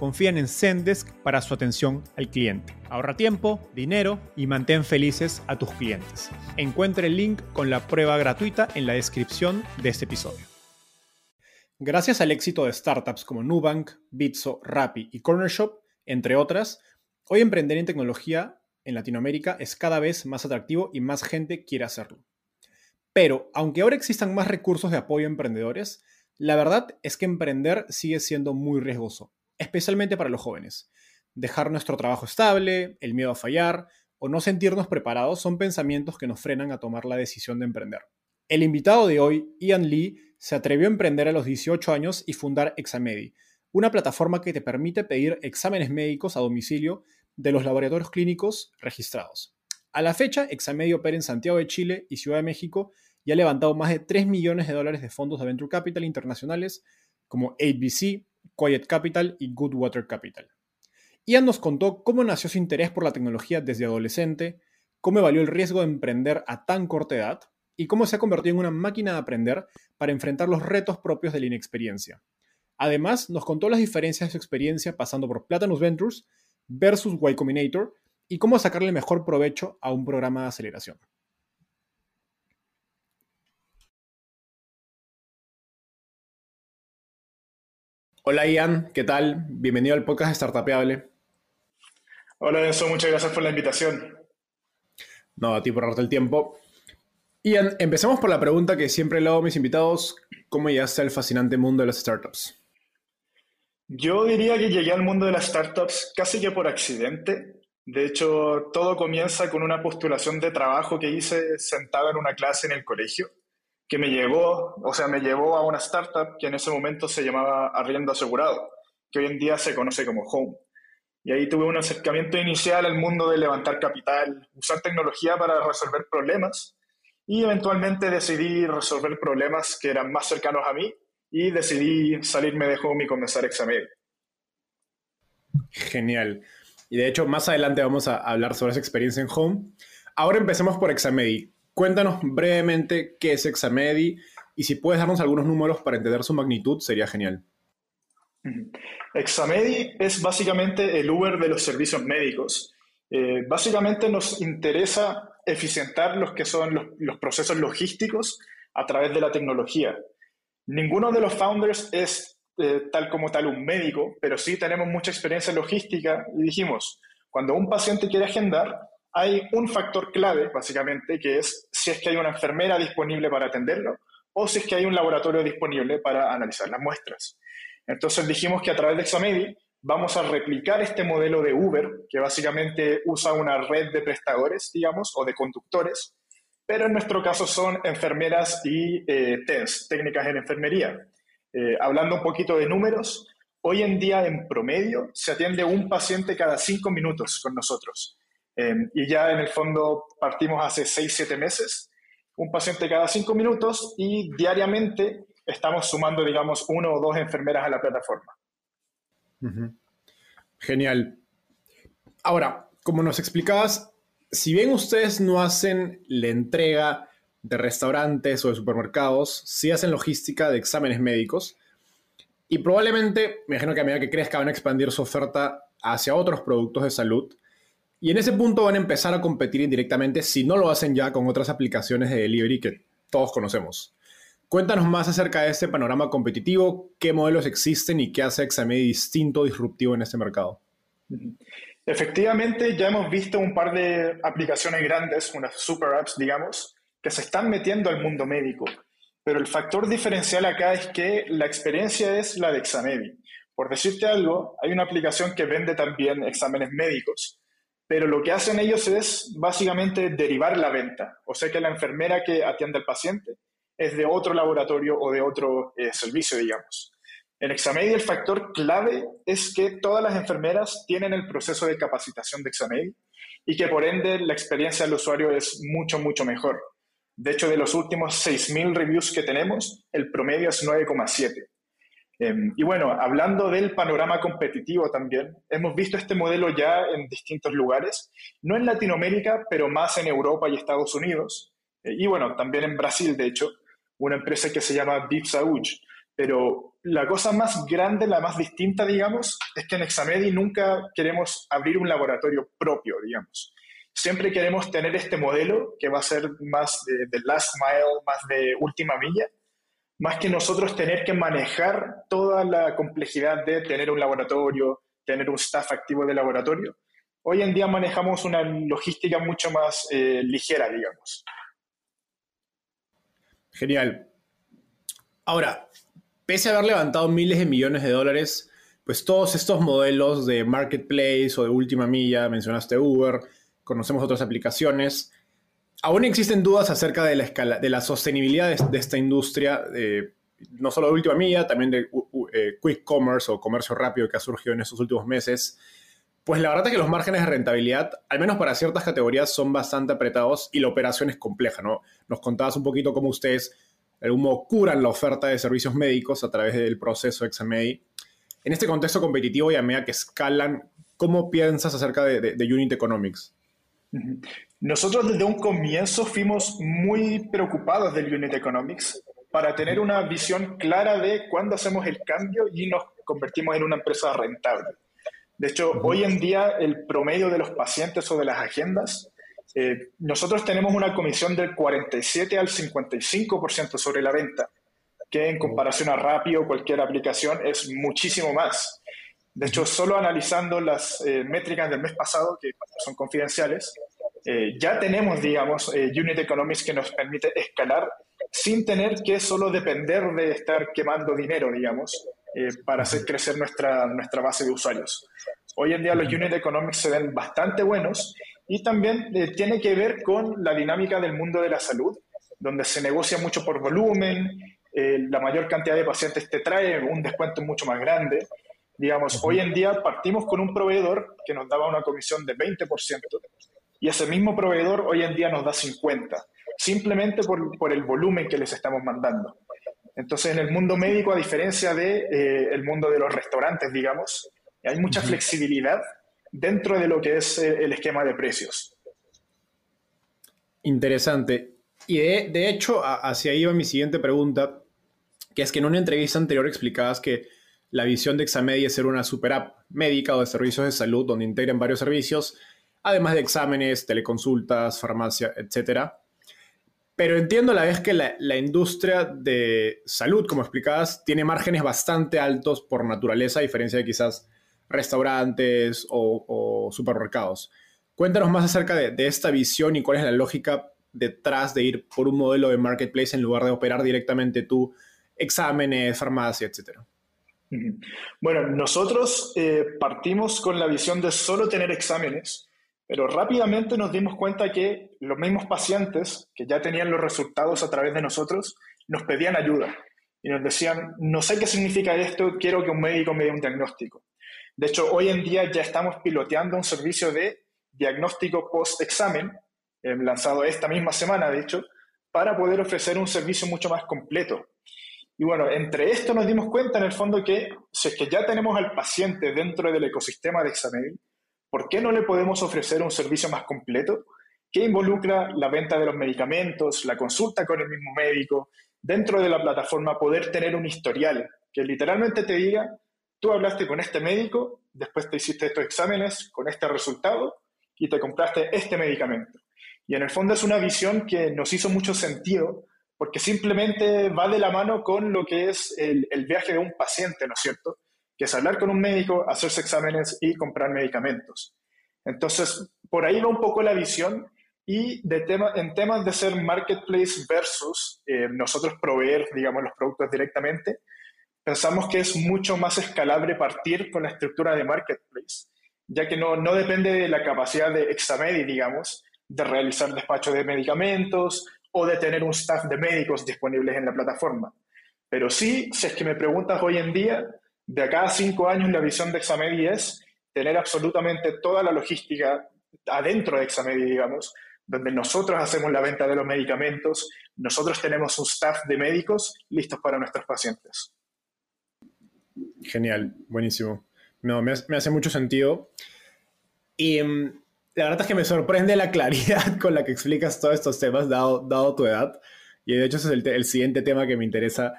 confían en Zendesk para su atención al cliente. Ahorra tiempo, dinero y mantén felices a tus clientes. Encuentre el link con la prueba gratuita en la descripción de este episodio. Gracias al éxito de startups como Nubank, Bitso, Rappi y Cornershop, entre otras, hoy emprender en tecnología en Latinoamérica es cada vez más atractivo y más gente quiere hacerlo. Pero, aunque ahora existan más recursos de apoyo a emprendedores, la verdad es que emprender sigue siendo muy riesgoso especialmente para los jóvenes. Dejar nuestro trabajo estable, el miedo a fallar o no sentirnos preparados son pensamientos que nos frenan a tomar la decisión de emprender. El invitado de hoy, Ian Lee, se atrevió a emprender a los 18 años y fundar Examedi, una plataforma que te permite pedir exámenes médicos a domicilio de los laboratorios clínicos registrados. A la fecha, Examedi opera en Santiago de Chile y Ciudad de México y ha levantado más de 3 millones de dólares de fondos de Venture Capital internacionales como ABC, Quiet Capital y Goodwater Capital. Ian nos contó cómo nació su interés por la tecnología desde adolescente, cómo valió el riesgo de emprender a tan corta edad y cómo se ha convertido en una máquina de aprender para enfrentar los retos propios de la inexperiencia. Además, nos contó las diferencias de su experiencia pasando por Platanus Ventures versus Y Combinator y cómo sacarle mejor provecho a un programa de aceleración. Hola Ian, ¿qué tal? Bienvenido al podcast Startupeable. Hola Enzo, muchas gracias por la invitación. No, a ti por darte el tiempo. Ian, empecemos por la pregunta que siempre le hago a mis invitados. ¿Cómo llegaste al fascinante mundo de las startups? Yo diría que llegué al mundo de las startups casi que por accidente. De hecho, todo comienza con una postulación de trabajo que hice sentado en una clase en el colegio que me llevó, o sea, me llevó a una startup que en ese momento se llamaba Arriendo Asegurado, que hoy en día se conoce como Home. Y ahí tuve un acercamiento inicial al mundo de levantar capital, usar tecnología para resolver problemas y eventualmente decidí resolver problemas que eran más cercanos a mí y decidí salirme de Home y comenzar Examedi. Genial. Y de hecho, más adelante vamos a hablar sobre esa experiencia en Home. Ahora empecemos por Examedi. Cuéntanos brevemente qué es Examedi y si puedes darnos algunos números para entender su magnitud, sería genial. Examedi es básicamente el Uber de los servicios médicos. Eh, básicamente nos interesa eficientar los que son los, procesos logísticos a través de la tecnología. Ninguno de los founders es eh, tal como tal un médico, pero sí tenemos mucha experiencia en logística y dijimos, cuando un paciente quiere agendar, hay un factor clave, básicamente, que es si es que hay una enfermera disponible para atenderlo o si es que hay un laboratorio disponible para analizar las muestras. Entonces dijimos que a través de Examedi vamos a replicar este modelo de Uber, que básicamente usa una red de prestadores, digamos, o de conductores, pero en nuestro caso son enfermeras y eh, TENS, técnicas en enfermería. Eh, hablando un poquito de números, hoy en día en promedio se atiende un paciente cada cinco minutos con nosotros. Em, y ya en el fondo partimos hace 6, 7 meses, un paciente cada 5 minutos y diariamente estamos sumando, digamos, uno o dos enfermeras a la plataforma. Genial. Ahora, como nos explicabas, si bien ustedes no hacen la entrega de restaurantes o de supermercados, sí hacen logística de exámenes médicos y probablemente, me imagino que a medida que crezca van a expandir su oferta hacia otros productos de salud. Y en ese punto van a empezar a competir indirectamente si no lo hacen ya con otras aplicaciones de delivery que todos conocemos. Cuéntanos más acerca de este panorama competitivo, qué modelos existen y qué hace Examedi distinto, disruptivo en este mercado. Efectivamente, ya hemos visto un par de aplicaciones grandes, unas super apps, digamos, que se están metiendo al mundo médico. Pero el factor diferencial acá es que la experiencia es la de Examedi. Por decirte algo, hay una aplicación que vende también exámenes médicos, pero lo que hacen ellos es básicamente derivar la venta. O sea que la enfermera que atiende al paciente es de otro laboratorio o de otro eh, servicio, digamos. En Examedi el factor clave es que todas las enfermeras tienen el proceso de capacitación de Examedi y que por ende la experiencia del usuario es mucho, mucho mejor. De hecho, de los últimos 6.000 reviews que tenemos, el promedio es 9,7. Em, y bueno, hablando del panorama competitivo también, hemos visto este modelo ya en distintos lugares, no en Latinoamérica, pero más en Europa y Estados Unidos, eh, y bueno, también en Brasil, de hecho, una empresa que se llama Deep Pero la cosa más grande, la más distinta, digamos, es que en Examedi nunca queremos abrir un laboratorio propio, digamos. Siempre queremos tener este modelo que va a ser más de, last mile, más de última milla, más que nosotros tener que manejar toda la complejidad de tener un laboratorio, tener un staff activo de laboratorio. Hoy en día manejamos una logística mucho más eh, ligera, digamos. Genial. Ahora, pese a haber levantado miles de millones de dólares, pues todos estos modelos de marketplace o de última milla, mencionaste Uber, conocemos otras aplicaciones. Aún existen dudas acerca de la, escala, de la sostenibilidad de, esta industria, no solo de última milla, también de eh, quick commerce o comercio rápido que ha surgido en estos últimos meses. Pues la verdad es que los márgenes de rentabilidad, al menos para ciertas categorías, son bastante apretados y la operación es compleja, ¿no? Nos contabas un poquito cómo ustedes, de algún modo, curan la oferta de servicios médicos a través del proceso XMA. En este contexto competitivo y a medida que escalan, ¿cómo piensas acerca de Unit Economics? Nosotros desde un comienzo fuimos muy preocupados del Unit Economics para tener una visión clara de cuándo hacemos el cambio y nos convertimos en una empresa rentable. De hecho, hoy en día el promedio de los pacientes o de las agendas, eh, nosotros tenemos una comisión del 47 al 55% sobre la venta, que en comparación a Rappi o cualquier aplicación es muchísimo más. De hecho, solo analizando las eh, métricas del mes pasado, que son confidenciales, eh, ya tenemos, digamos, eh, unit economics que nos permite escalar sin tener que solo depender de estar quemando dinero, digamos, para hacer crecer nuestra, nuestra base de usuarios. Hoy en día los unit economics se ven bastante buenos y también tiene que ver con la dinámica del mundo de la salud, donde se negocia mucho por volumen, la mayor cantidad de pacientes te trae un descuento mucho más grande Digamos, hoy en día partimos con un proveedor que nos daba una comisión de 20% y ese mismo proveedor hoy en día nos da 50%, simplemente por, por el volumen que les estamos mandando. Entonces, en el mundo médico, a diferencia del de, eh, el mundo de los restaurantes, digamos, hay mucha flexibilidad dentro de lo que es eh, el esquema de precios. Interesante. Y de, de hecho, hacia ahí va mi siguiente pregunta, que es que en una entrevista anterior explicabas que la visión de Examedi es ser una super app médica o de servicios de salud donde integren varios servicios, además de exámenes, teleconsultas, farmacia, etc. Pero entiendo a la vez que la, industria de salud, como explicabas, tiene márgenes bastante altos por naturaleza, a diferencia de quizás restaurantes o, supermercados. Cuéntanos más acerca de, de, esta visión y cuál es la lógica detrás de ir por un modelo de marketplace en lugar de operar directamente tú exámenes, farmacia, etcétera. Bueno, nosotros eh, partimos con la visión de solo tener exámenes, pero rápidamente nos dimos cuenta que los mismos pacientes que ya tenían los resultados a través de nosotros nos pedían ayuda y nos decían, no sé qué significa esto, quiero que un médico me dé un diagnóstico. De hecho, hoy en día ya estamos piloteando un servicio de diagnóstico post-examen, eh, lanzado esta misma semana, de hecho, para poder ofrecer un servicio mucho más completo y bueno, entre esto nos dimos cuenta en el fondo que si es que ya tenemos al paciente dentro del ecosistema de Examedil, ¿por qué no le podemos ofrecer un servicio más completo que involucra la venta de los medicamentos, la consulta con el mismo médico, dentro de la plataforma poder tener un historial que literalmente te diga, tú hablaste con este médico, después te hiciste estos exámenes con este resultado y te compraste este medicamento. Y en el fondo es una visión que nos hizo mucho sentido porque simplemente va de la mano con lo que es el, el viaje de un paciente, ¿no es cierto? Que es hablar con un médico, hacerse exámenes y comprar medicamentos. Entonces, por ahí va un poco la visión y de tema, en temas de ser marketplace versus eh, nosotros proveer, digamos, los productos directamente, pensamos que es mucho más escalable partir con la estructura de marketplace, ya que no, no depende de la capacidad de Examedi, digamos, de realizar despacho de medicamentos o de tener un staff de médicos disponibles en la plataforma. Pero sí, si es que me preguntas hoy en día, de acá a cinco años la visión de Examedi es tener absolutamente toda la logística adentro de Examedi, digamos, donde nosotros hacemos la venta de los medicamentos, nosotros tenemos un staff de médicos listos para nuestros pacientes. Genial, buenísimo. No, me, hace mucho sentido. Y mm, la verdad es que me sorprende la claridad con la que explicas todos estos temas, dado, dado tu edad. Y de hecho ese es el, siguiente tema que me interesa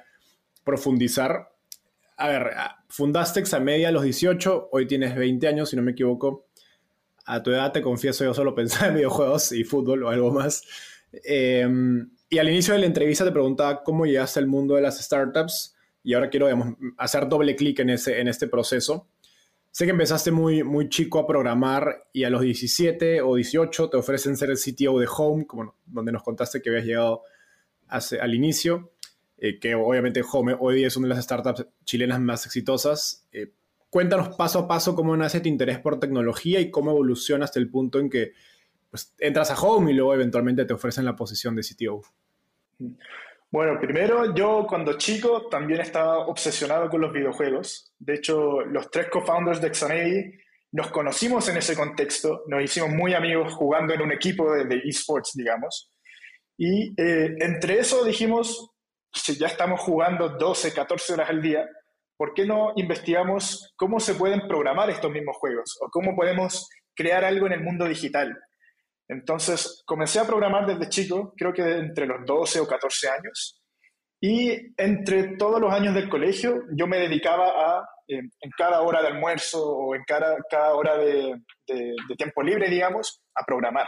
profundizar. A ver, ah, fundaste Examedia a los 18, hoy tienes 20 años, si no me equivoco. A tu edad, te confieso, yo solo pensaba en videojuegos y fútbol o algo más. Em, y al inicio de la entrevista te preguntaba cómo llegaste al mundo de las startups y ahora quiero hacer doble clic en, ese, en este proceso. Sé que empezaste muy, muy chico a programar y a los 17 o 18 te ofrecen ser el CTO de Home, como, donde nos contaste que habías llegado hace, al inicio, eh, que obviamente Home hoy es una de las startups chilenas más exitosas. Eh, cuéntanos paso a paso cómo nace tu interés por tecnología y cómo evoluciona hasta el punto en que pues, entras a Home y luego eventualmente te ofrecen la posición de CTO. Bueno, primero yo cuando chico también estaba obsesionado con los videojuegos. De hecho, los tres co-founders de Xanady nos conocimos en ese contexto, nos hicimos muy amigos jugando en un equipo de, esports, digamos. Y eh, entre eso dijimos, si ya estamos jugando 12, 14 horas al día, ¿por qué no investigamos cómo se pueden programar estos mismos juegos o cómo podemos crear algo en el mundo digital? Entonces, comencé a programar desde chico, creo que entre los 12 o 14 años, y entre todos los años del colegio yo me dedicaba a, en cada hora de almuerzo o en cada, cada hora de, tiempo libre, digamos, a programar.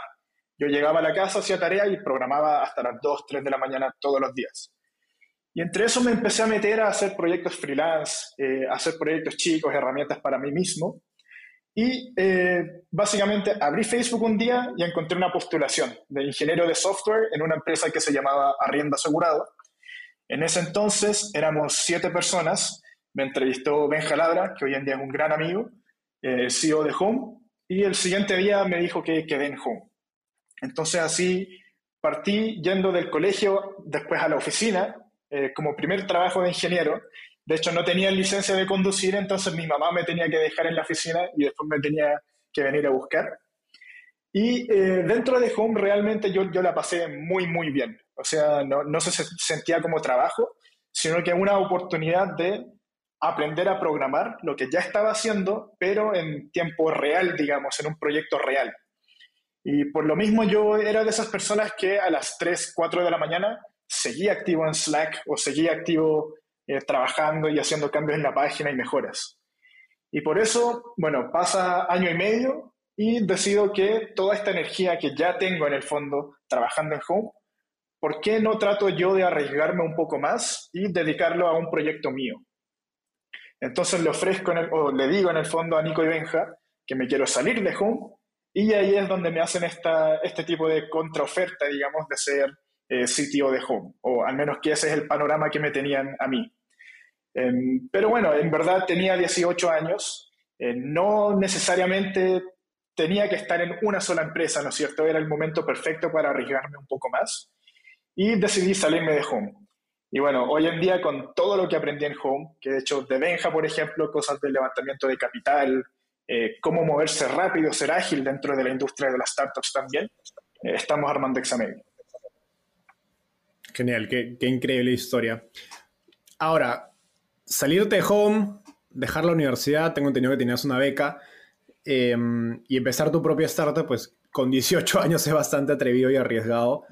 Yo llegaba a la casa, hacía tarea y programaba hasta las 2, 3 de la mañana todos los días. Y entre eso me empecé a meter a hacer proyectos freelance, eh, hacer proyectos chicos, herramientas para mí mismo. Y eh, básicamente abrí Facebook un día y encontré una postulación de ingeniero de software en una empresa que se llamaba Arriendo Asegurado. En ese entonces éramos siete personas. Me entrevistó Ben Jalabra, que hoy en día es un gran amigo, eh, CEO de Home, y el siguiente día me dijo que quedé en Home. Entonces así partí yendo del colegio después a la oficina eh, como primer trabajo de ingeniero de hecho, no tenía licencia de conducir, entonces mi mamá me tenía que dejar en la oficina y después me tenía que venir a buscar. Y eh, dentro de Home realmente yo, yo la pasé muy, muy bien. O sea, no, no se sentía como trabajo, sino que una oportunidad de aprender a programar lo que ya estaba haciendo, pero en tiempo real, digamos, en un proyecto real. Y por lo mismo yo era de esas personas que a las 3, 4 de la mañana seguía activo en Slack o seguía activo eh, trabajando y haciendo cambios en la página y mejoras. Y por eso, bueno, pasa año y medio y decido que toda esta energía que ya tengo en el fondo trabajando en Home, ¿por qué no trato yo de arriesgarme un poco más y dedicarlo a un proyecto mío? Entonces le ofrezco, o le digo en el fondo a Nico y Benja que me quiero salir de Home y ahí es donde me hacen esta, este tipo de contraoferta, digamos, de ser eh, de Home, o al menos que ese es el panorama que me tenían a mí. Em, pero bueno, en verdad tenía 18 años, eh, no necesariamente tenía que estar en una sola empresa, ¿no es cierto? Era el momento perfecto para arriesgarme un poco más y decidí salirme de Home. Y bueno, hoy en día con todo lo que aprendí en Home, que de hecho de Benja, por ejemplo, cosas del levantamiento de capital, eh, cómo moverse rápido, ser ágil dentro de la industria de las startups también, eh, estamos armando Examen. Genial, qué, increíble historia. Ahora, salirte de home, dejar la universidad, tengo entendido que tenías una beca, em, y empezar tu propia startup, pues con 18 años es bastante atrevido y arriesgado.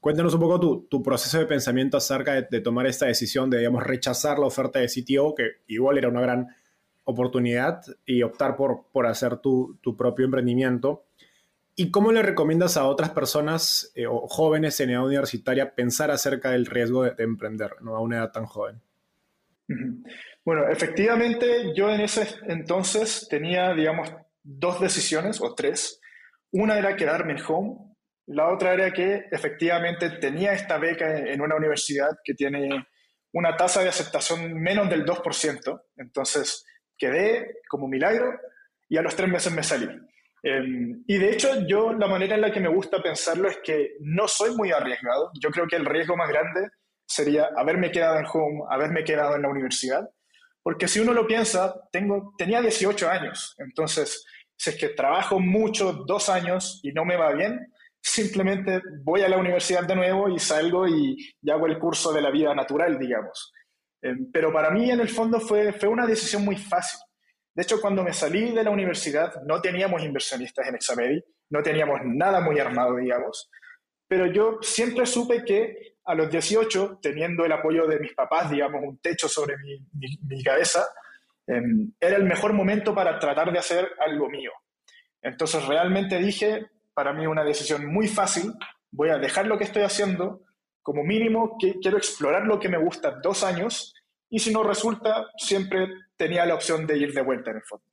Cuéntanos un poco tu, tu proceso de pensamiento acerca de, tomar esta decisión de, digamos, rechazar la oferta de CTO, que igual era una gran oportunidad, y optar por, por hacer tu, tu propio emprendimiento. ¿Y cómo le recomiendas a otras personas eh, o jóvenes en edad universitaria pensar acerca del riesgo de, emprender a una edad tan joven? Bueno, efectivamente yo en ese entonces tenía, digamos, dos decisiones o tres. Una era quedarme en home, la otra era que efectivamente tenía esta beca en una universidad que tiene una tasa de aceptación menos del 2%, entonces quedé como milagro y a los tres meses me salí. Em, y de hecho, yo la manera en la que me gusta pensarlo es que no soy muy arriesgado. Yo creo que el riesgo más grande sería haberme quedado en home, haberme quedado en la universidad. Porque si uno lo piensa, tengo, tenía 18 años. Entonces, si es que trabajo mucho, dos años, y no me va bien, simplemente voy a la universidad de nuevo y salgo y, y hago el curso de la vida natural, digamos. Em, pero para mí, en el fondo, fue, fue una decisión muy fácil de hecho, cuando me salí de la universidad, no teníamos inversionistas en Examedi, no teníamos nada muy armado, digamos. Pero yo siempre supe que a los 18, teniendo el apoyo de mis papás, digamos, un techo sobre mi, cabeza, em, era el mejor momento para tratar de hacer algo mío. Entonces realmente dije, para mí una decisión muy fácil, voy a dejar lo que estoy haciendo, como mínimo que quiero explorar lo que me gusta dos años, y si no resulta, siempre tenía la opción de ir de vuelta en el fondo.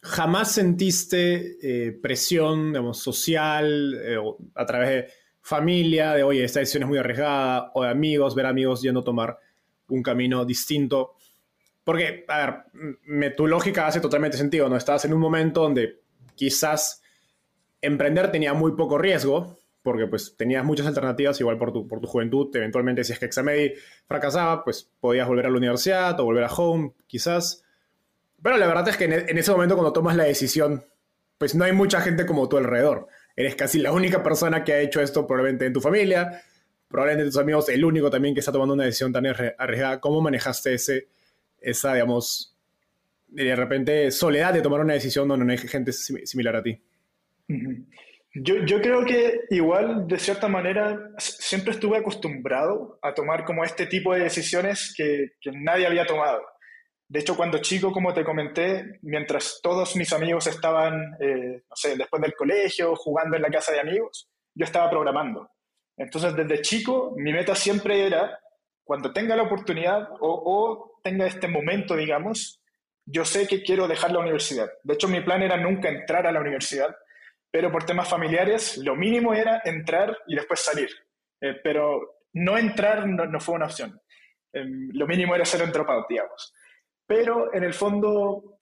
¿Jamás sentiste eh, presión digamos, social eh, a través de familia, de oye, esta decisión es muy arriesgada, o de amigos, ver amigos yendo a tomar un camino distinto? Porque, a ver, me, tu lógica hace totalmente sentido, ¿no? Estabas en un momento donde quizás emprender tenía muy poco riesgo, porque pues tenías muchas alternativas, igual por tu, por tu juventud, eventualmente si es que Examedi fracasaba, pues podías volver a la universidad o volver a home, quizás. Pero la verdad es que en, ese momento cuando tomas la decisión, pues no hay mucha gente como tú alrededor. Eres casi la única persona que ha hecho esto probablemente en tu familia, probablemente tus amigos, el único también que está tomando una decisión tan arriesgada. ¿Cómo manejaste ese, esa, digamos, de repente soledad de tomar una decisión donde no hay gente similar a ti? Yo, yo, creo que igual, de cierta manera, siempre estuve acostumbrado a tomar como este tipo de decisiones que, que, nadie había tomado. De hecho, cuando chico, como te comenté, mientras todos mis amigos estaban, eh, no sé, después del colegio, jugando en la casa de amigos, yo estaba programando. Entonces, desde chico, mi meta siempre era, cuando tenga la oportunidad o, o tenga este momento, digamos, yo sé que quiero dejar la universidad. De hecho, mi plan era nunca entrar a la universidad, pero por temas familiares lo mínimo era entrar y después salir. Eh, pero no entrar no, fue una opción. Em, lo mínimo era ser dropout, digamos. Pero en el fondo,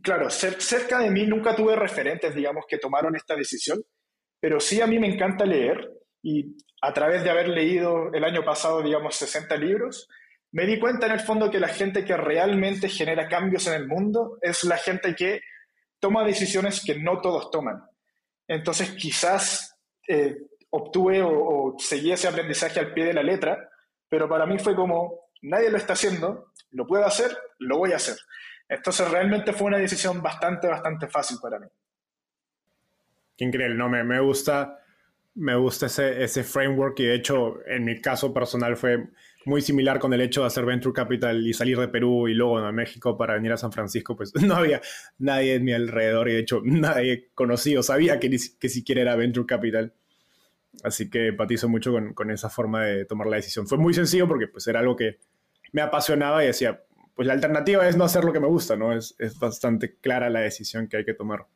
claro, cerca de mí nunca tuve referentes, digamos, que tomaron esta decisión, pero sí a mí me encanta leer y a través de haber leído el año pasado, digamos, 60 libros, me di cuenta en el fondo que la gente que realmente genera cambios en el mundo es la gente que toma decisiones que no todos toman. Entonces quizás eh, obtuve o, seguí ese aprendizaje al pie de la letra, pero para mí fue como, nadie lo está haciendo, lo puedo hacer, lo voy a hacer. Entonces realmente fue una decisión bastante, bastante fácil para mí. Qué increíble, no, me, me gusta, me gusta ese, ese framework y de hecho en mi caso personal fue muy similar con el hecho de hacer Venture Capital y salir de Perú y luego a México para venir a San Francisco, pues no había nadie en mi alrededor y de hecho nadie conocido sabía que, ni, que siquiera era Venture Capital. Así que empatizo mucho con, con, esa forma de tomar la decisión. Fue muy sencillo porque pues era algo que me apasionaba y decía, pues la alternativa es no hacer lo que me gusta, ¿no? Es, es bastante clara la decisión que hay que tomar.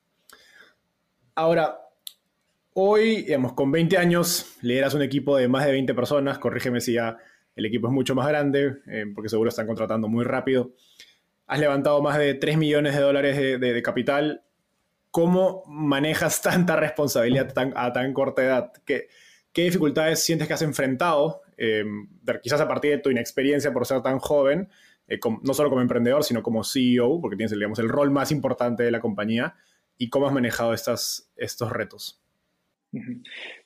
Ahora, hoy, digamos, con 20 años, lideras un equipo de más de 20 personas, corrígeme si ya el equipo es mucho más grande, eh, porque seguro están contratando muy rápido. Has levantado más de 3 millones de dólares de, capital. ¿Cómo manejas tanta responsabilidad a tan corta edad? ¿Qué, dificultades sientes que has enfrentado, eh, quizás a partir de tu inexperiencia por ser tan joven, eh, no solo como emprendedor, sino como CEO, porque tienes el rol más importante de la compañía, y cómo has manejado estos retos?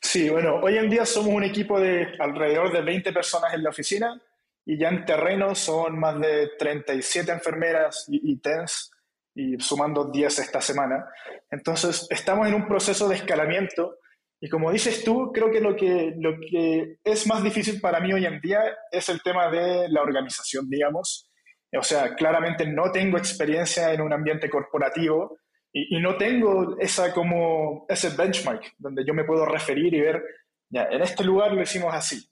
Sí, bueno, hoy en día somos un equipo de alrededor de 20 personas en la oficina y ya en terreno son más de 37 enfermeras y, y TENS y sumando 10 esta semana. Entonces, estamos en un proceso de escalamiento y como dices tú, creo que lo que, lo que es más difícil para mí hoy en día es el tema de la organización, digamos. O sea, claramente no tengo experiencia en un ambiente corporativo Y, no tengo esa como, ese benchmark donde yo me puedo referir y ver, en este lugar lo hicimos así.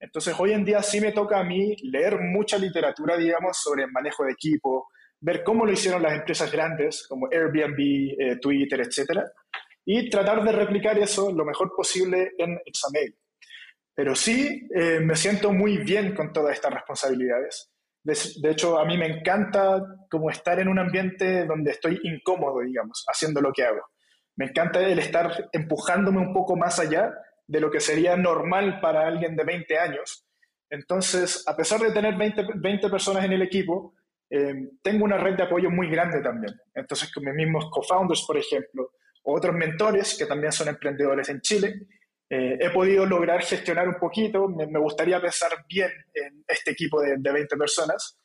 Entonces, hoy en día sí me toca a mí leer mucha literatura, digamos, sobre el manejo de equipo, ver cómo lo hicieron las empresas grandes como Airbnb, eh, Twitter, etc. Y tratar de replicar eso lo mejor posible en Examail. Pero sí eh, me siento muy bien con todas estas responsabilidades. De, hecho, a mí me encanta como estar en un ambiente donde estoy incómodo, digamos, haciendo lo que hago. Me encanta el estar empujándome un poco más allá de lo que sería normal para alguien de 20 años. Entonces, a pesar de tener 20, 20 personas en el equipo, eh, tengo una red de apoyo muy grande también. Entonces, con mis mismos co-founders, por ejemplo, o otros mentores que también son emprendedores en Chile, eh, he podido lograr gestionar un poquito, me, gustaría pensar bien en este equipo de, de 20 personas,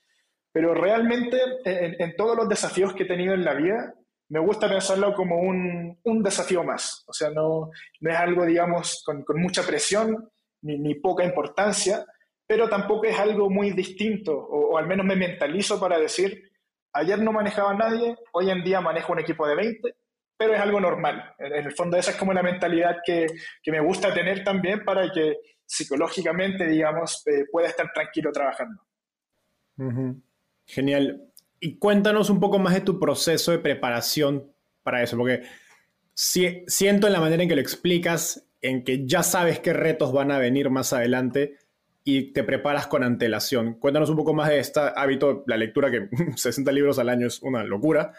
pero realmente en, todos los desafíos que he tenido en la vida, me gusta pensarlo como un, un desafío más, o sea, no, no es algo, digamos, con, con mucha presión ni, ni, poca importancia, pero tampoco es algo muy distinto, o, o al menos me mentalizo para decir, ayer no manejaba a nadie, hoy en día manejo un equipo de 20, pero es algo normal. En, el fondo esa es como la mentalidad que, que, me gusta tener también para que psicológicamente, digamos, eh, pueda estar tranquilo trabajando. Genial. Y cuéntanos un poco más de tu proceso de preparación para eso, porque si, siento en la manera en que lo explicas, en que ya sabes qué retos van a venir más adelante y te preparas con antelación. Cuéntanos un poco más de este hábito, la lectura, que 60 libros al año es una locura,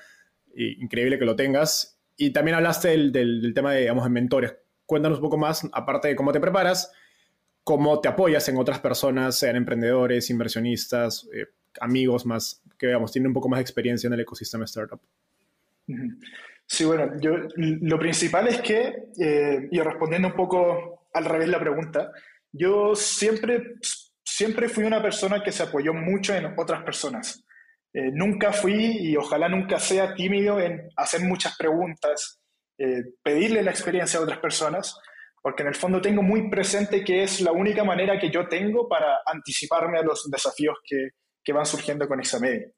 y increíble que lo tengas, y también hablaste del, tema de, digamos, de mentores. Cuéntanos un poco más, aparte de cómo te preparas, cómo te apoyas en otras personas, sean emprendedores, inversionistas, eh, amigos más, que veamos, tienen un poco más experiencia en el ecosistema startup. Sí, bueno, yo, lo principal es que, eh, y respondiendo un poco al revés la pregunta, yo siempre, siempre fui una persona que se apoyó mucho en otras personas. Eh, nunca fui y ojalá nunca sea tímido en hacer muchas preguntas, eh, pedirle la experiencia a otras personas, porque en el fondo tengo muy presente que es la única manera que yo tengo para anticiparme a los desafíos que, que van surgiendo con Examedia.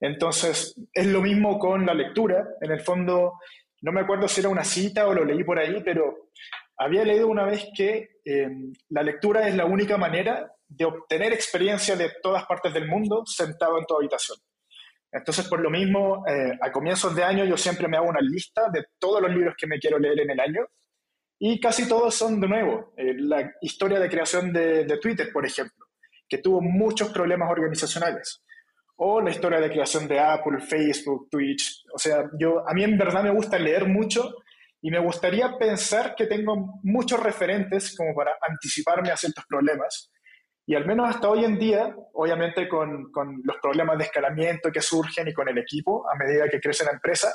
Entonces, es lo mismo con la lectura. En el fondo, no me acuerdo si era una cita o lo leí por ahí, pero había leído una vez que eh, la lectura es la única manera de obtener experiencia de todas partes del mundo sentado en tu habitación. Entonces, por lo mismo, eh, a comienzos de año yo siempre me hago una lista de todos los libros que me quiero leer en el año y casi todos son de nuevo. Eh, la historia de creación de, Twitter, por ejemplo, que tuvo muchos problemas organizacionales. O la historia de creación de Apple, Facebook, Twitch. O sea, yo, a mí en verdad me gusta leer mucho y me gustaría pensar que tengo muchos referentes como para anticiparme a ciertos problemas y al menos hasta hoy en día, obviamente con, con, los problemas de escalamiento que surgen y con el equipo a medida que crece la empresa,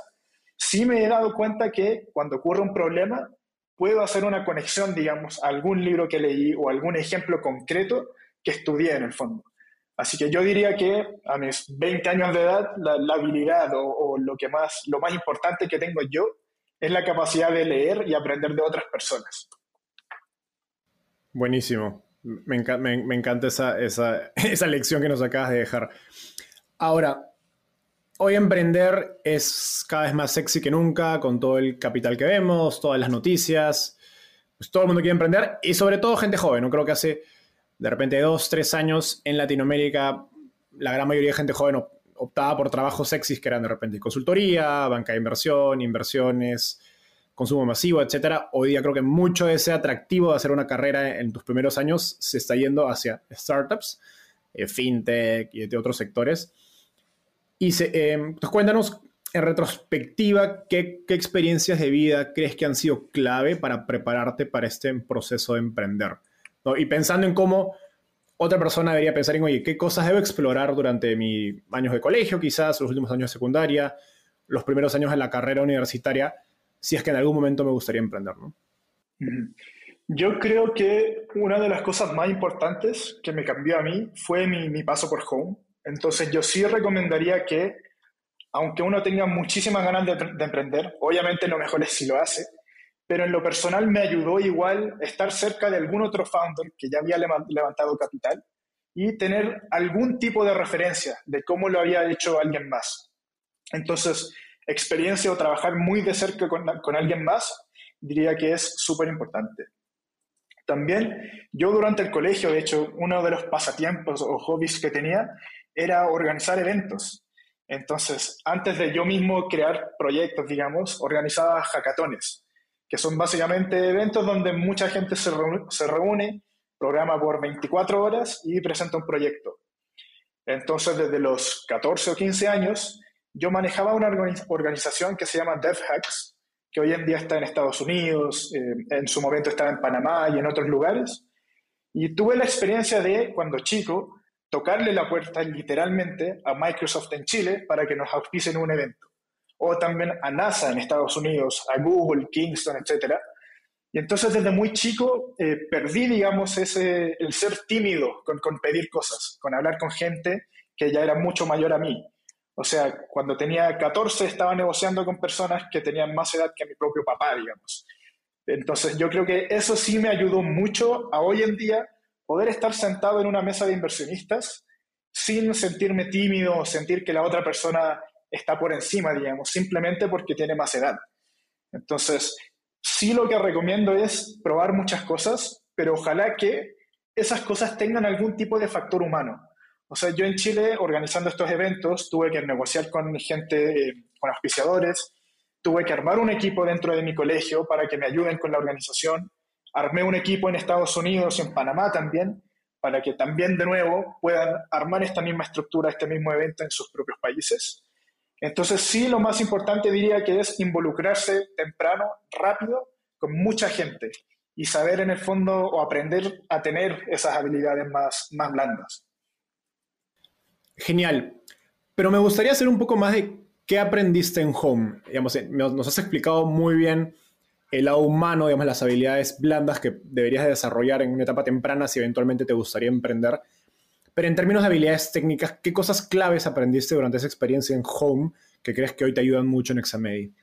sí me he dado cuenta que cuando ocurre un problema, puedo hacer una conexión, digamos, a algún libro que leí o algún ejemplo concreto que estudié en el fondo. Así que yo diría que a mis 20 años de edad, la, habilidad o, o, lo, que más, lo más importante que tengo yo es la capacidad de leer y aprender de otras personas. Buenísimo. Me, encanta esa, esa, lección que nos acabas de dejar. Ahora, hoy emprender es cada vez más sexy que nunca, con todo el capital que vemos, todas las noticias. Pues todo el mundo quiere emprender y sobre todo gente joven. No creo que hace de repente dos, tres años en Latinoamérica la gran mayoría de gente joven optaba por trabajos sexys que eran de repente consultoría, banca de inversión, inversiones, consumo masivo, etcétera, hoy día creo que mucho de ese atractivo de hacer una carrera en tus primeros años se está yendo hacia startups, eh, fintech y de otros sectores. Y se, eh, cuéntanos en retrospectiva ¿qué, experiencias de vida crees que han sido clave para prepararte para este proceso de emprender. Y pensando en cómo otra persona debería pensar en, oye, ¿qué cosas debo explorar durante mis años de colegio, quizás los últimos años de secundaria, los primeros años de la carrera universitaria? Si es que en algún momento me gustaría emprender, ¿no? Yo creo que una de las cosas más importantes que me cambió a mí fue mi, paso por Home. Entonces yo sí recomendaría que, aunque uno tenga muchísimas ganas de, emprender, obviamente lo mejor es si lo hace, pero en lo personal me ayudó igual estar cerca de algún otro founder que ya había levantado capital y tener algún tipo de referencia de cómo lo había hecho alguien más. Entonces, experiencia o trabajar muy de cerca con, con alguien más, diría que es súper importante. También yo durante el colegio, de hecho, uno de los pasatiempos o hobbies que tenía era organizar eventos. Entonces, antes de yo mismo crear proyectos, digamos, organizaba hackatones, que son básicamente eventos donde mucha gente se se reúne programa por 24 horas y presenta un proyecto. Entonces, desde los 14 o 15 años, yo manejaba una organización que se llama DevHacks, que hoy en día está en Estados Unidos, eh, en su momento estaba en Panamá y en otros lugares. Y tuve la experiencia de, cuando chico, tocarle la puerta literalmente a Microsoft en Chile para que nos auspicen un evento. O también a NASA en Estados Unidos, a Google, Kingston, etc. Y entonces desde muy chico eh, perdí, digamos, ese, el ser tímido con, con pedir cosas, con hablar con gente que ya era mucho mayor a mí. O sea, cuando tenía 14 estaba negociando con personas que tenían más edad que mi propio papá, digamos. Entonces yo creo que eso sí me ayudó mucho a hoy en día poder estar sentado en una mesa de inversionistas sin sentirme tímido o sentir que la otra persona está por encima, digamos, simplemente porque tiene más edad. Entonces, sí lo que recomiendo es probar muchas cosas, pero ojalá que esas cosas tengan algún tipo de factor humano. O sea, yo en Chile, organizando estos eventos, tuve que negociar con gente, eh, con auspiciadores, tuve que armar un equipo dentro de mi colegio para que me ayuden con la organización, Armé un equipo en Estados Unidos en Panamá también, para que también de nuevo puedan armar esta misma estructura, este mismo evento en sus propios países. Entonces sí, lo más importante diría que es involucrarse temprano, rápido, con mucha gente y saber en el fondo o aprender a tener esas habilidades más, más blandas. Genial. Pero me gustaría hacer un poco más de qué aprendiste en Home. Digamos, nos has explicado muy bien el lado humano, digamos, las habilidades blandas que deberías desarrollar en una etapa temprana si eventualmente te gustaría emprender. Pero en términos de habilidades técnicas, ¿qué cosas claves aprendiste durante esa experiencia en Home que crees que hoy te ayudan mucho en Examedi?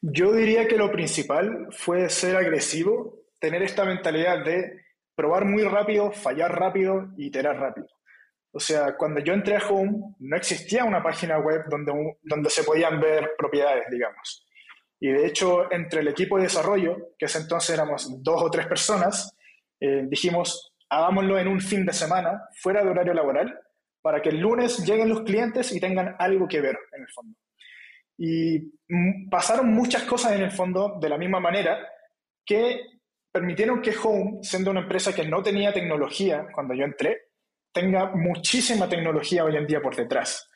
Yo diría que lo principal fue ser agresivo, tener esta mentalidad de probar muy rápido, fallar rápido y iterar rápido. O sea, cuando yo entré a Home, no existía una página web donde, donde se podían ver propiedades, digamos. Y de hecho, entre el equipo de desarrollo, que ese entonces éramos dos o tres personas, eh, dijimos, hagámoslo en un fin de semana, fuera de horario laboral, para que el lunes lleguen los clientes y tengan algo que ver en el fondo. Y pasaron muchas cosas en el fondo de la misma manera que permitieron que Home, siendo una empresa que no tenía tecnología cuando yo entré, tenga muchísima tecnología hoy en día por detrás.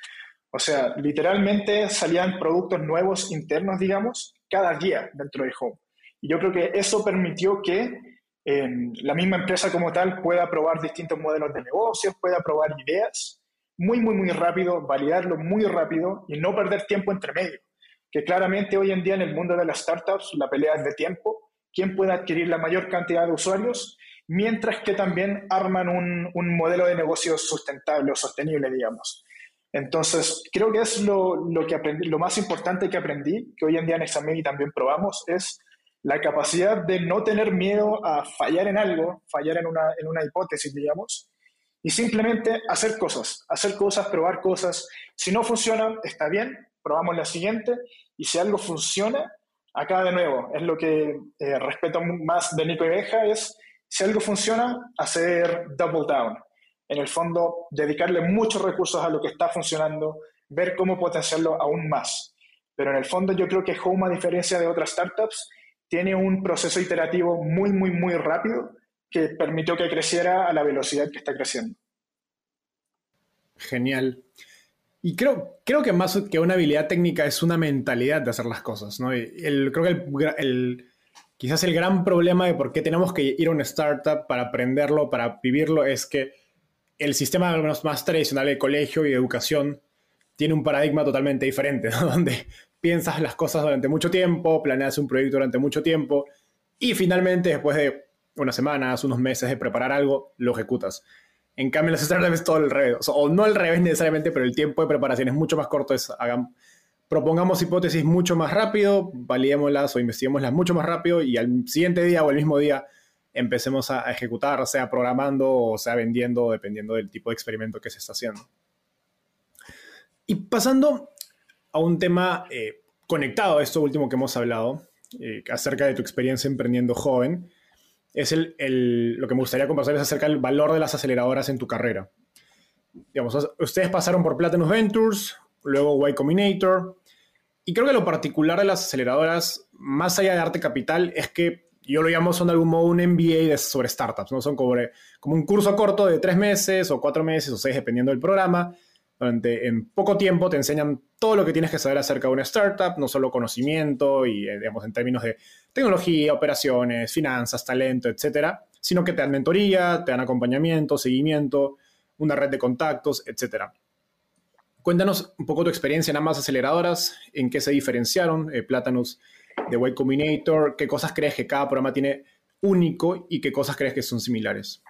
O sea, literalmente salían productos nuevos internos, digamos, cada día dentro de Home. Y yo creo que eso permitió que eh, la misma empresa como tal pueda probar distintos modelos de negocios, pueda probar ideas muy, muy, muy rápido, validarlo muy rápido y no perder tiempo entre medio. Que claramente hoy en día en el mundo de las startups la pelea es de tiempo, quién puede adquirir la mayor cantidad de usuarios, mientras que también arman un, un modelo de negocio sustentable o sostenible, digamos. Entonces, creo que es lo, que aprendí, lo más importante que aprendí, que hoy en día en Exameni también probamos, es la capacidad de no tener miedo a fallar en algo, fallar en una, en una hipótesis, digamos, y simplemente hacer cosas, hacer cosas, probar cosas. Si no funciona, está bien, probamos la siguiente, y si algo funciona, acá de nuevo, es lo que eh, respeto más de Nico Ibeja, es si algo funciona, hacer double down, en el fondo, dedicarle muchos recursos a lo que está funcionando, ver cómo potenciarlo aún más. Pero en el fondo yo creo que Home, a diferencia de otras startups, tiene un proceso iterativo muy, muy, muy rápido que permitió que creciera a la velocidad que está creciendo. Genial. Y creo, creo que más que una habilidad técnica es una mentalidad de hacer las cosas. ¿no? El, creo que el, quizás el gran problema de por qué tenemos que ir a una startup para aprenderlo, para vivirlo, es que el sistema más tradicional de colegio y de educación tiene un paradigma totalmente diferente, donde piensas las cosas durante mucho tiempo, planeas un proyecto durante mucho tiempo y finalmente después de unas semanas, unos meses de preparar algo, lo ejecutas. En cambio, las startups es todo al revés, o, no al revés necesariamente, pero el tiempo de preparación es mucho más corto. Es, hagan, propongamos hipótesis mucho más rápido, validémoslas o investiguémoslas mucho más rápido y al siguiente día o el mismo día empecemos a, ejecutar, sea programando o sea vendiendo, dependiendo del tipo de experimento que se está haciendo. Y pasando a un tema eh, conectado a esto último que hemos hablado, eh, acerca de tu experiencia emprendiendo joven. Es el, lo que me gustaría conversar es acerca del valor de las aceleradoras en tu carrera. Digamos, ustedes pasaron por Platinum Ventures, luego Y Combinator, y creo que lo particular de las aceleradoras, más allá de darte capital, es que yo lo llamo son de algún modo un MBA sobre startups, ¿no? Son como, como un curso corto de tres meses o cuatro meses o seis, dependiendo del programa, donde en poco tiempo te enseñan todo lo que tienes que saber acerca de una startup, no solo conocimiento y, eh, digamos, en términos de tecnología, operaciones, finanzas, talento, etcétera, sino que te dan mentoría, te dan acompañamiento, seguimiento, una red de contactos, etcétera. Cuéntanos un poco tu experiencia en ambas aceleradoras, en qué se diferenciaron, eh, Platanus de Y Combinator, qué cosas crees que cada programa tiene único y qué cosas crees que son similares.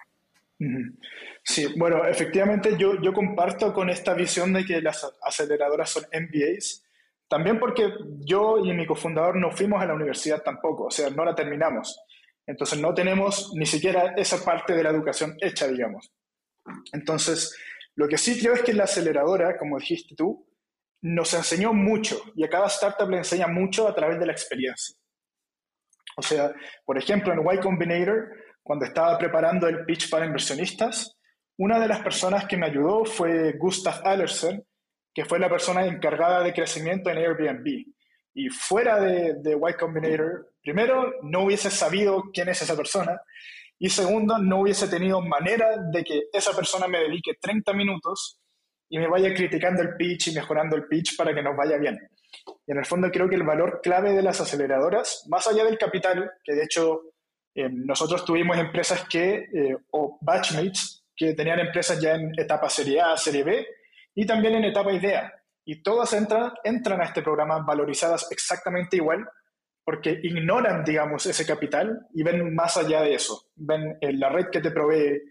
Sí, bueno, efectivamente yo, yo comparto con esta visión de que las aceleradoras son MBAs, también porque yo y mi cofundador no fuimos a la universidad tampoco, o sea, no la terminamos. Entonces no tenemos ni siquiera esa parte de la educación hecha, digamos. Entonces, lo que sí creo es que la aceleradora, como dijiste tú, nos enseñó mucho y a cada startup le enseña mucho a través de la experiencia. O sea, por ejemplo, en Y Combinator, cuando estaba preparando el pitch para inversionistas, una de las personas que me ayudó fue Gustav Allersen, que fue la persona encargada de crecimiento en Airbnb. Y fuera de, de Y Combinator, primero, no hubiese sabido quién es esa persona. Y segundo, no hubiese tenido manera de que esa persona me dedique 30 minutos y me vaya criticando el pitch y mejorando el pitch para que nos vaya bien. Y en el fondo creo que el valor clave de las aceleradoras, más allá del capital, que de hecho eh, nosotros tuvimos empresas que, eh, o batchmates, que tenían empresas ya en etapa serie A, serie B, y también en etapa idea. Y todas entran, entran a este programa valorizadas exactamente igual, porque ignoran, digamos, ese capital y ven más allá de eso. Ven eh, la red que te provee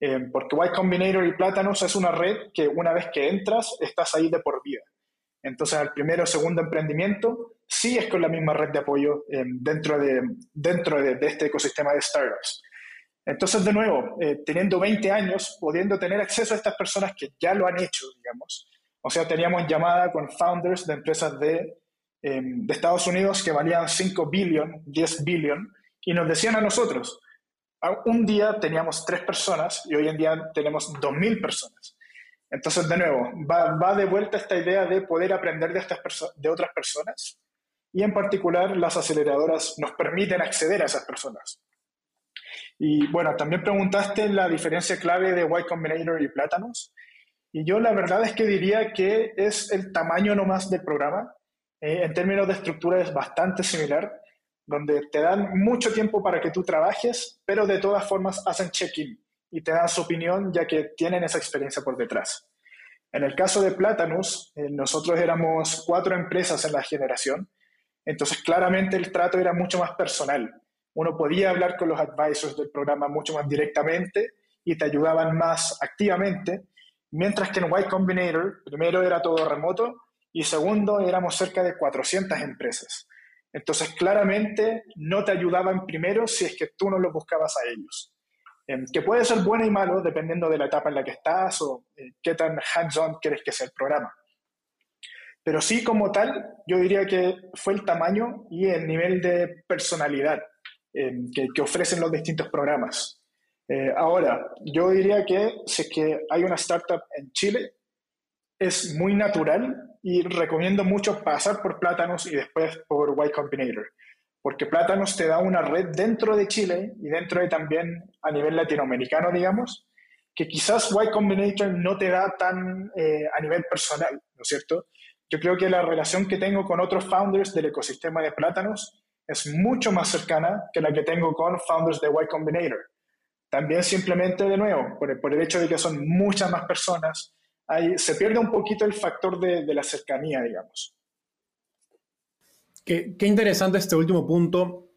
eh, porque Y Combinator y Plátanos es una red que una vez que entras, estás ahí de por vida. Entonces, el primero o segundo emprendimiento sí es con la misma red de apoyo eh, dentro, de, dentro de, este ecosistema de startups. Entonces, de nuevo, eh, teniendo 20 años, pudiendo tener acceso a estas personas que ya lo han hecho, digamos. O sea, teníamos llamada con founders de empresas de, de Estados Unidos que valían 5 billion, 10 billion, y nos decían a nosotros, un día teníamos tres personas y hoy en día tenemos dos mil personas. Entonces, de nuevo, va, de vuelta esta idea de poder aprender de, estas de otras personas y en particular las aceleradoras nos permiten acceder a esas personas. Y bueno, también preguntaste la diferencia clave de Y Combinator y Plátanos. Y yo la verdad es que diría que es el tamaño nomás del programa. Eh, en términos de estructura es bastante similar donde te dan mucho tiempo para que tú trabajes, pero de todas formas hacen check-in y te dan su opinión ya que tienen esa experiencia por detrás. En el caso de Platanus, eh, nosotros éramos cuatro empresas en la generación, entonces claramente el trato era mucho más personal. Uno podía hablar con los advisors del programa mucho más directamente y te ayudaban más activamente, mientras que en Y Combinator, primero era todo remoto y segundo éramos cerca de 400 empresas. Entonces, claramente no te ayudaban primero si es que tú no los buscabas a ellos. Em, que puede ser bueno y malo dependiendo de la etapa en la que estás o eh, qué tan hands-on quieres que sea el programa. Pero sí, como tal, yo diría que fue el tamaño y el nivel de personalidad em, que, ofrecen los distintos programas. Eh, ahora, yo diría que si es que hay una startup en Chile, es muy natural y recomiendo mucho pasar por Plátanos y después por Y Combinator, porque Plátanos te da una red dentro de Chile y dentro de también a nivel latinoamericano, digamos, que quizás Y Combinator no te da tan eh, a nivel personal, ¿no es cierto? Yo creo que la relación que tengo con otros founders del ecosistema de Plátanos es mucho más cercana que la que tengo con founders de Y Combinator. También simplemente, de nuevo, por por el hecho de que son muchas más personas, se pierde un poquito el factor de, la cercanía, digamos. Qué, interesante este último punto.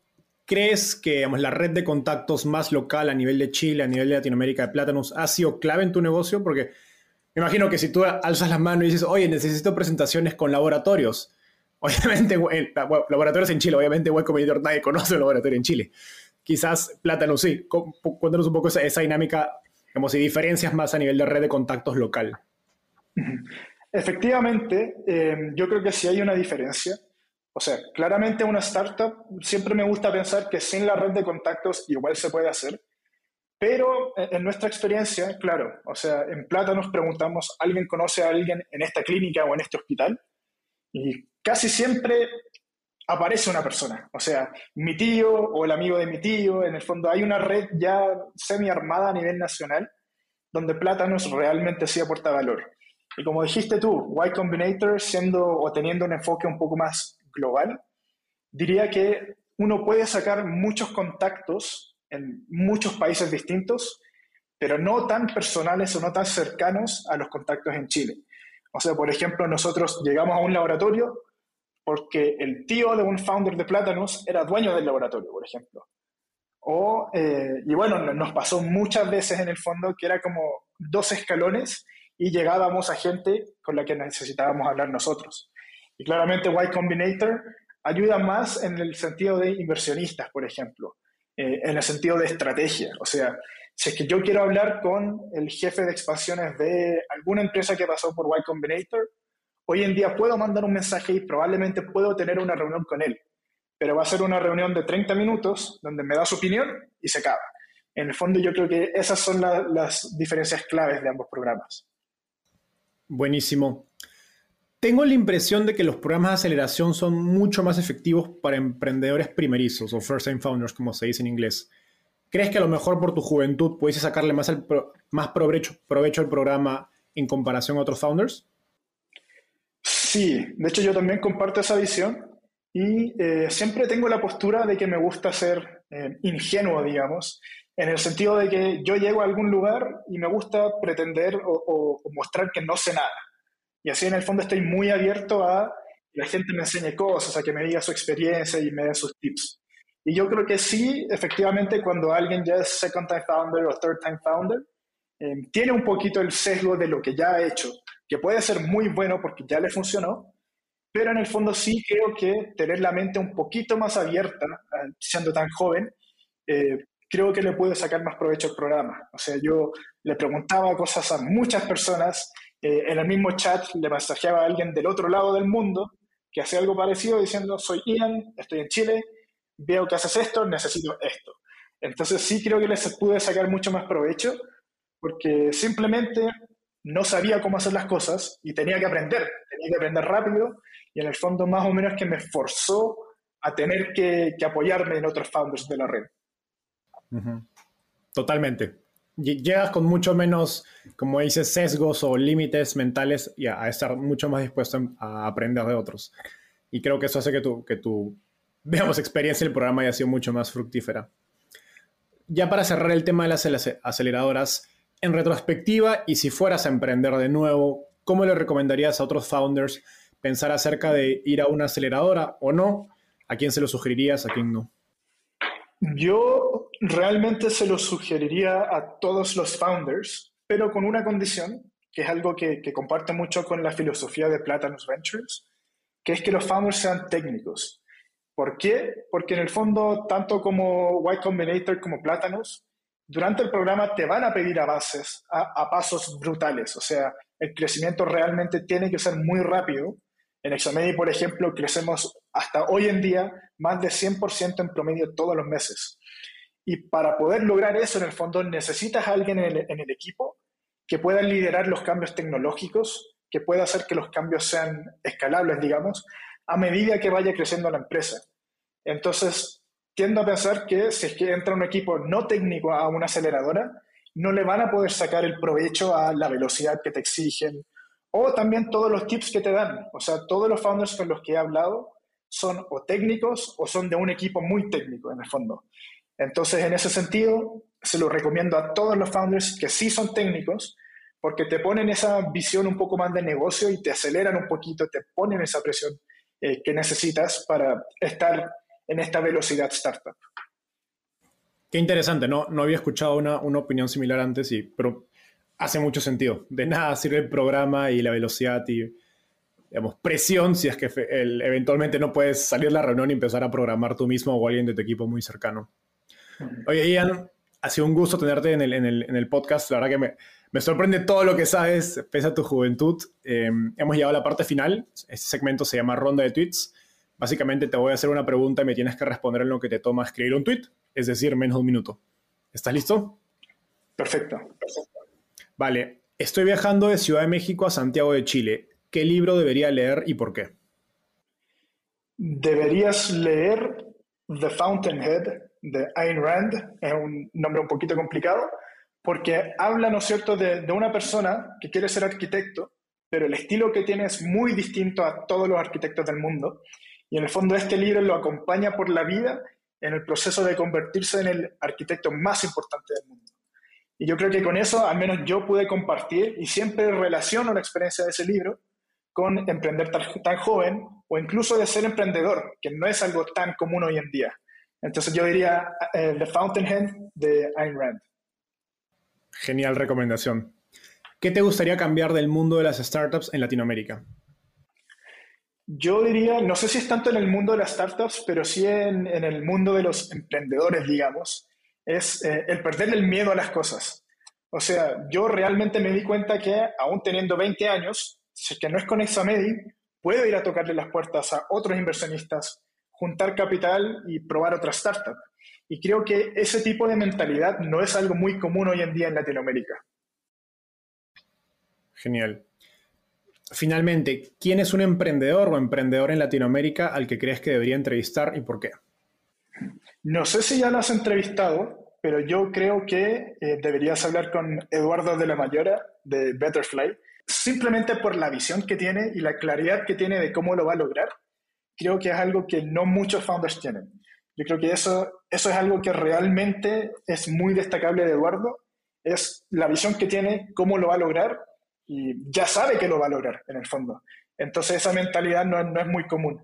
¿Crees que la red de contactos más local a nivel de Chile, a nivel de Latinoamérica de Plátanos, ha sido clave en tu negocio? Porque me imagino que si tú alzas las manos y dices, oye, necesito presentaciones con laboratorios, obviamente, laboratorios en Chile, obviamente, Web Combinator nadie conoce un laboratorio en Chile. Quizás Plátanos sí. Cuéntanos un poco esa, esa dinámica, como si diferencias más a nivel de red de contactos local. Efectivamente, eh, yo creo que sí hay una diferencia. O sea, claramente una startup, siempre me gusta pensar que sin la red de contactos igual se puede hacer, pero en nuestra experiencia, claro, o sea, en Plata nos preguntamos, ¿alguien conoce a alguien en esta clínica o en este hospital? Y casi siempre aparece una persona, o sea, mi tío o el amigo de mi tío, en el fondo hay una red ya semi-armada a nivel nacional donde Plátanos realmente sí aporta valor. Y como dijiste tú, Y Combinator, siendo o teniendo un enfoque un poco más global, diría que uno puede sacar muchos contactos en muchos países distintos, pero no tan personales o no tan cercanos a los contactos en Chile. O sea, por ejemplo, nosotros llegamos a un laboratorio porque el tío de un founder de Plátanos era dueño del laboratorio, por ejemplo. O, eh, y bueno, nos pasó muchas veces en el fondo que era como dos escalones y llegábamos a gente con la que necesitábamos hablar nosotros. Y claramente Y Combinator ayuda más en el sentido de inversionistas, por ejemplo, eh, en el sentido de estrategia. O sea, si es que yo quiero hablar con el jefe de expansiones de alguna empresa que pasó por Y Combinator, hoy en día puedo mandar un mensaje y probablemente puedo tener una reunión con él. Pero va a ser una reunión de 30 minutos donde me da su opinión y se acaba. En el fondo yo creo que esas son las diferencias claves de ambos programas. Buenísimo. Tengo la impresión de que los programas de aceleración son mucho más efectivos para emprendedores primerizos o first-time founders, como se dice en inglés. ¿Crees que a lo mejor por tu juventud puedes sacarle más, más provecho, provecho al programa en comparación a otros founders? Sí, de hecho yo también comparto esa visión y eh, siempre tengo la postura de que me gusta ser eh, ingenuo, digamos, en el sentido de que yo llego a algún lugar y me gusta pretender o, mostrar que no sé nada. Y así en el fondo estoy muy abierto a que la gente me enseñe cosas, a que me diga su experiencia y me dé sus tips. Y yo creo que sí, efectivamente, cuando alguien ya es second time founder o third time founder, eh, tiene un poquito el sesgo de lo que ya ha hecho, que puede ser muy bueno porque ya le funcionó, pero en el fondo sí creo que tener la mente un poquito más abierta, eh, siendo tan joven, eh, creo que le puede sacar más provecho al programa. O sea, yo le preguntaba cosas a muchas personas, eh, en el mismo chat le mensajeaba a alguien del otro lado del mundo que hace algo parecido diciendo, soy Ian, estoy en Chile, veo que haces esto, necesito esto. Entonces sí creo que les pude sacar mucho más provecho porque simplemente no sabía cómo hacer las cosas y tenía que aprender, tenía que aprender rápido y en el fondo más o menos que me forzó a tener que, apoyarme en otros founders de la red. Totalmente. Llegas con mucho menos, como dices, sesgos o límites mentales y a, estar mucho más dispuesto a aprender de otros. Y creo que eso hace que tu, que tu veamos, experiencia programa haya sido mucho más fructífera. Ya para cerrar el tema de las aceleradoras, en retrospectiva y si fueras a emprender de nuevo, ¿cómo le recomendarías a otros founders pensar acerca de ir a una aceleradora o no? ¿A quién se lo sugerirías, a quién no? Yo realmente se lo sugeriría a todos los founders, pero con una condición, que es algo que, que comparto mucho con la filosofía de Platanus Ventures, que es que los founders sean técnicos. ¿Por qué? Porque en el fondo, tanto como Y Combinator como Platanus, durante el programa te van a pedir avances a, a pasos brutales. O sea, el crecimiento realmente tiene que ser muy rápido en Examedi, por ejemplo, crecemos hasta hoy en día más de 100% en promedio todos los meses. Y para poder lograr eso, en el fondo, necesitas a alguien en el, equipo que pueda liderar los cambios tecnológicos, que pueda hacer que los cambios sean escalables, digamos, a medida que vaya creciendo la empresa. Entonces, tiendo a pensar que si es que entra un equipo no técnico a una aceleradora, no le van a poder sacar el provecho a la velocidad que te exigen o también todos los tips que te dan. O sea, todos los founders con los que he hablado son o técnicos o son de un equipo muy técnico en el fondo. Entonces, en ese sentido, se lo recomiendo a todos los founders que sí son técnicos, porque te ponen esa visión un poco más de negocio y te aceleran un poquito, te ponen esa presión eh, que necesitas para estar en esta velocidad startup. Qué interesante, no, no había escuchado una, una opinión similar antes, y, pero hace mucho sentido. De nada sirve el programa y la velocidad y, digamos, presión si es que eventualmente no puedes salir de la reunión y empezar a programar tú mismo o alguien de tu equipo muy cercano. Oye, Ian, ha sido un gusto tenerte en el, podcast. La verdad que me, Me sorprende todo lo que sabes, pese a tu juventud. Eh, hemos llegado a la parte final. Este segmento se llama Ronda de Tweets. Básicamente te voy a hacer una pregunta y me tienes que responder en lo que te toma escribir un tweet, es decir, menos de un minuto. ¿Estás listo? Perfecto. Vale. Estoy viajando de Ciudad de México a Santiago de Chile. ¿Qué libro debería leer y por qué? Deberías leer The Fountainhead de Ayn Rand. Es un nombre un poquito complicado porque habla, ¿no es cierto?, de, de una persona que quiere ser arquitecto, pero el estilo que tiene es muy distinto a todos los arquitectos del mundo. Y en el fondo este libro lo acompaña por la vida en el proceso de convertirse en el arquitecto más importante del mundo. Y yo creo que con eso al menos yo pude compartir y siempre relaciono la experiencia de ese libro con emprender tan, joven o incluso de ser emprendedor, que no es algo tan común hoy en día. Entonces yo diría eh, The Fountainhead de Ayn Rand. Genial recomendación. ¿Qué te gustaría cambiar del mundo de las startups en Latinoamérica? Yo diría, no sé si es tanto en el mundo de las startups, pero sí en, el mundo de los emprendedores, digamos, es eh, el perder el miedo a las cosas. O sea, yo realmente me di cuenta que aún teniendo 20 años, si que no es con Examedi, puedo ir a tocarle las puertas a otros inversionistas, juntar capital y probar otra startup. Y creo que ese tipo de mentalidad no es algo muy común hoy en día en Latinoamérica. Genial. Finalmente, ¿quién es un emprendedor o emprendedor en Latinoamérica al que crees que debería entrevistar y por qué? No sé si ya lo has entrevistado, pero yo creo que eh, deberías hablar con Eduardo de la Mayora de Betterfly, simplemente por la visión que tiene y la claridad que tiene de cómo lo va a lograr. Creo que es algo que no muchos founders tienen. Yo creo que eso, eso es algo que realmente es muy destacable de Eduardo, es la visión que tiene, cómo lo va a lograr y ya sabe que lo va a lograr en el fondo. Entonces esa mentalidad no, no es muy común.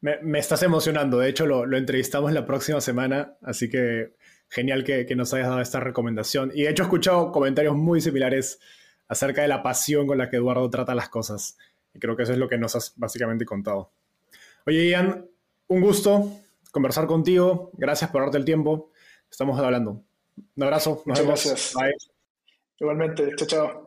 Me, me, estás emocionando, de hecho lo, lo, entrevistamos la próxima semana, así que genial que, que, nos hayas dado esta recomendación. Y de hecho he escuchado comentarios muy similares acerca de la pasión con la que Eduardo trata las cosas. Y creo que eso es lo que nos has básicamente contado. Oye, Ian, un gusto conversar contigo. Gracias por darte el tiempo. Estamos hablando. Un abrazo. Nos Muchas vemos. gracias. Bye. Igualmente, chao, chao.